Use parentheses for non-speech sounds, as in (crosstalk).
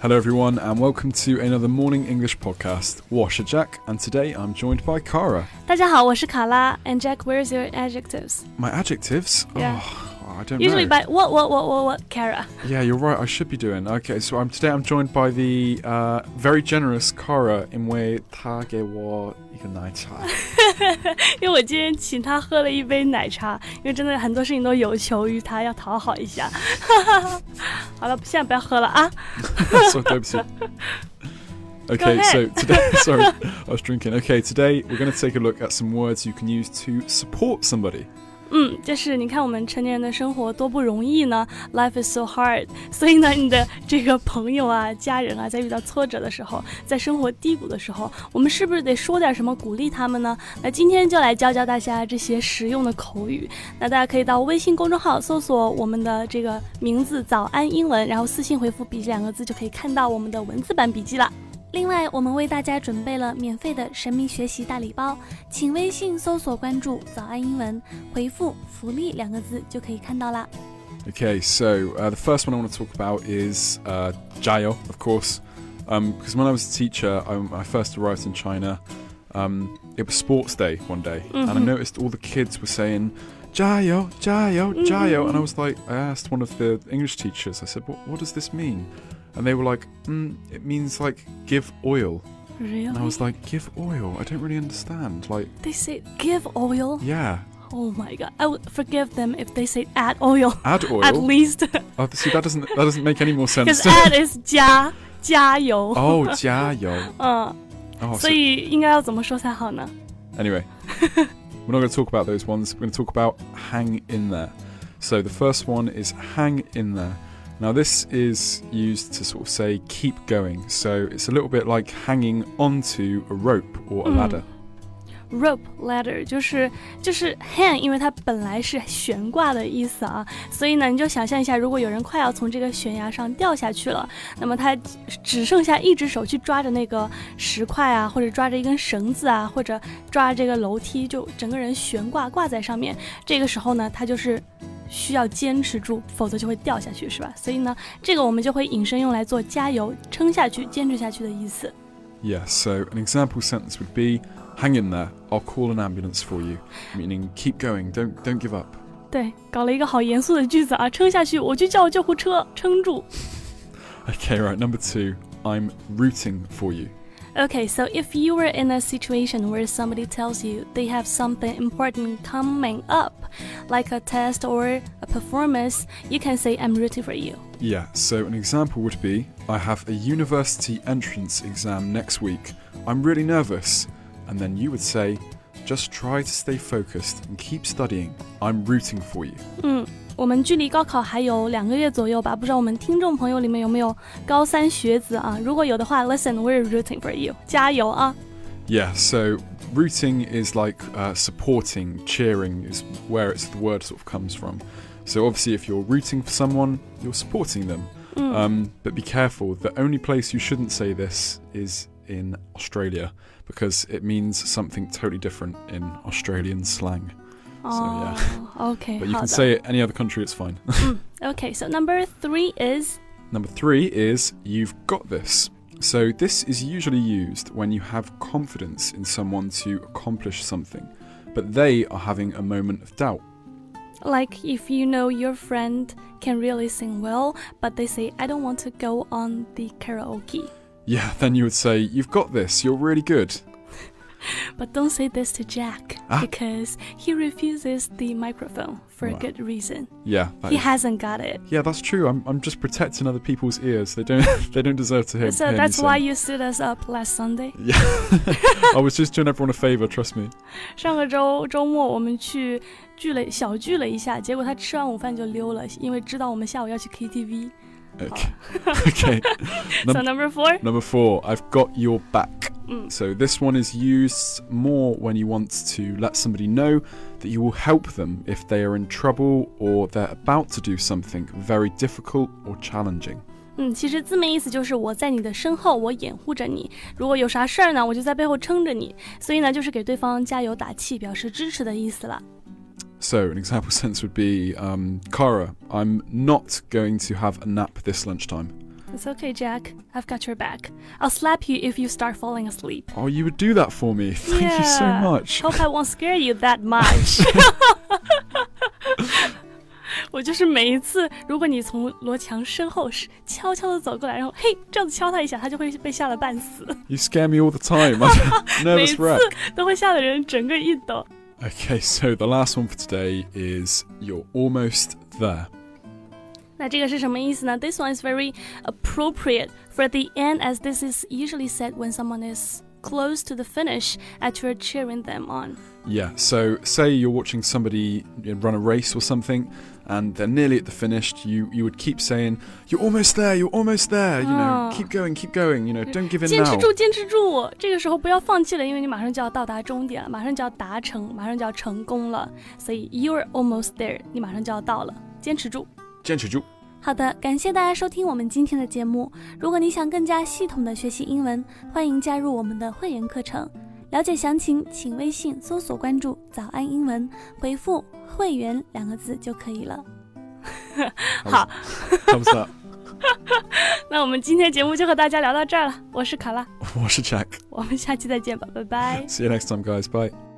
Hello, everyone, and welcome to another Morning English podcast. 我是 Jack, and today I'm joined by Kara. 大家好，我是卡拉。And Jack, where's your adjectives? My adjectives? Yeah. Oh, I don't Usually know. by what, what, what, what, what, Kara. Yeah, you're right. I should be doing. Okay, so I'm, today I'm joined by the uh, very generous Kara, 因为她给我一个奶茶。因为我今天请他喝了一杯奶茶，因为真的很多事情都有求于他，要讨好一下。好了，现在不要喝了啊。 so对(laughs) (laughs) (laughs) 不起。Okay, so ahead. today, sorry, I was drinking. Okay, today we're going to take a look at some words you can use to support somebody. 嗯，就是你看我们成年人的生活多不容易呢，Life is so hard。(laughs) 所以呢，你的这个朋友啊、家人啊，在遇到挫折的时候，在生活低谷的时候，我们是不是得说点什么鼓励他们呢？那今天就来教教大家这些实用的口语。那大家可以到微信公众号搜索我们的这个名字“早安英文”，然后私信回复“笔记”两个字，就可以看到我们的文字版笔记了。另外，我们为大家准备了免费的神秘学习大礼包，请微信搜索关注“早安英文”，回复“福利”两个字就可以看到啦。Okay, so uh, the first one I want to talk about is uh, Jiayou, of course, because um, when I was a teacher, I, I first arrived in China. Um, it was sports day one day, mm -hmm. and I mm-hmm. noticed all the kids were saying. Jiayou, Jiayou, Jiayou. Mm -hmm. And I was like, I asked one of the English teachers, I said, what, what does this mean? And they were like, mm, it means like give oil. Really? And I was like, give oil? I don't really understand. Like, They say give oil. yeah, Oh my god! I would forgive them if they say add oil. add (laughs) oil. At least, oh, see, that doesn't that doesn't make any more sense. because add is 加加油。 oh, 加油.嗯， Oh, 所 so- 以应该要怎么说才好呢？ Anyway, we're not going to talk about those ones. We're going to talk about hang in there. So the first one is hang in there. Now, this is used to sort of say keep going. So it's a little bit like hanging onto a rope or a Mm. ladder. rope ladder 就是就是 hang，因为它本来是悬挂的意思啊，所以呢，你就想象一下，如果有人快要从这个悬崖上掉下去了，那么他只剩下一只手去抓着那个石块啊，或者抓着一根绳子啊，或者抓着这个楼梯，就整个人悬挂挂在上面。这个时候呢，他就是。 需要坚持住，否则就会掉下去，是吧？所以呢，这个我们就会引申用来做加油、撑下去、坚持下去的意思。 Yeah, so an example sentence would be hang in there. I'll call an ambulance for you. Meaning keep going. Don't don't give up. 对，搞了一个好严肃的句子啊，撑下去，我去叫救护车，撑住。 Okay, right. Number two, I'm rooting for you. Okay, so if you were in a situation where somebody tells you they have something important coming up, like a test or a performance, you can say, I'm rooting for you. Yeah, so an example would be I have a university entrance exam next week. I'm really nervous. And then you would say, just try to stay focused and keep studying. I'm rooting for you. 嗯，我们距离高考还有两个月左右吧，不知道我们听众朋友里面有没有高三学子啊？如果有的话，Listen，we're rooting for you，加油啊！ Yeah, so rooting is like uh, supporting, cheering is where it's the word sort of comes from. So obviously, if you're rooting for someone, you're supporting them. Mm. Um, but be careful. The only place you shouldn't say this is in Australia because it means something totally different in Australian slang. Oh, so yeah. Oh, okay. but you can say it any other country. It's fine. mm, okay. So number three is. (laughs) Number three is you've got this. So this is usually used when you have confidence in someone to accomplish something, but they are having a moment of doubt. like if you know your friend can really sing well, but they say, I don't want to go on the karaoke. Yeah, then you would say, You've got this, you're really good. (laughs) But don't say this to Jack Ah. because he refuses the microphone for a Wow. good reason. Yeah, that He is- hasn't got it. yeah, that's true. I'm, I'm just protecting other people's ears. They don't (laughs) they don't deserve to hear. So hear me that's sing. why you stood us up last Sunday. Yeah, (laughs) I was just doing everyone a favor. Trust me. 上个周周末我们去聚了小聚了一下，结果他吃完午饭就溜了，因为知道我们下午要去 KTV。 Okay. (laughs) okay. So Num- number four. Number four, I've got your back. 嗯 So this one is used more when you want to let somebody know that you will help them if they are in trouble or they're about to do something very difficult or challenging. 嗯，其实字面意思就是我在你的身后，我掩护着你。如果有啥事儿呢，我就在背后撑着你。所以呢，就是给对方加油打气，表示支持的意思了。 so, an example (laughs) sentence would be um, Kara, I'm not going to have a nap this lunchtime. It's okay, Jack. I've got your back. I'll slap you if you start falling asleep. Oh, you would do that for me. (laughs) Thank yeah. you so much. Hope I won't scare you that (laughs) much. 我就是每一次，如果你从罗强身后是悄悄的走过来，然后嘿这样子敲他一下，他就会被吓得半死。You scare me all the time. I'm nervous wreck. 每次都会吓得人整个一抖。Okay, so the last one for today is you're almost there. 那这个是什么意思呢？This one is very appropriate for the end, as this is usually said when someone is close to the finish at you're cheering them on. Yeah, so say you're watching somebody you know, run a race or something and they're nearly at the finish, you, you would keep saying, You're almost there, you're almost there, you know, Ah. keep going, keep going, you know, don't give in 坚持 now. 住，坚持住！这个时候不要放弃了，因为你马上就要到达终点了，马上就要达成，马上就要成功了。所以 you're almost there，你马上就要到了，坚持住。坚持住。 好的，感谢大家收听我们今天的节目。如果你想更加系统的学习英文，欢迎加入我们的会员课程。了解详情，请微信搜索关注“早安英文”，回复“会员”两个字就可以了。(laughs) 好，How's (laughs) that? 那我们今天节目就和大家聊到这儿了。我是卡拉，(laughs) 我是 Jack. 我们下期再见吧，拜拜。See you next time, guys. Bye.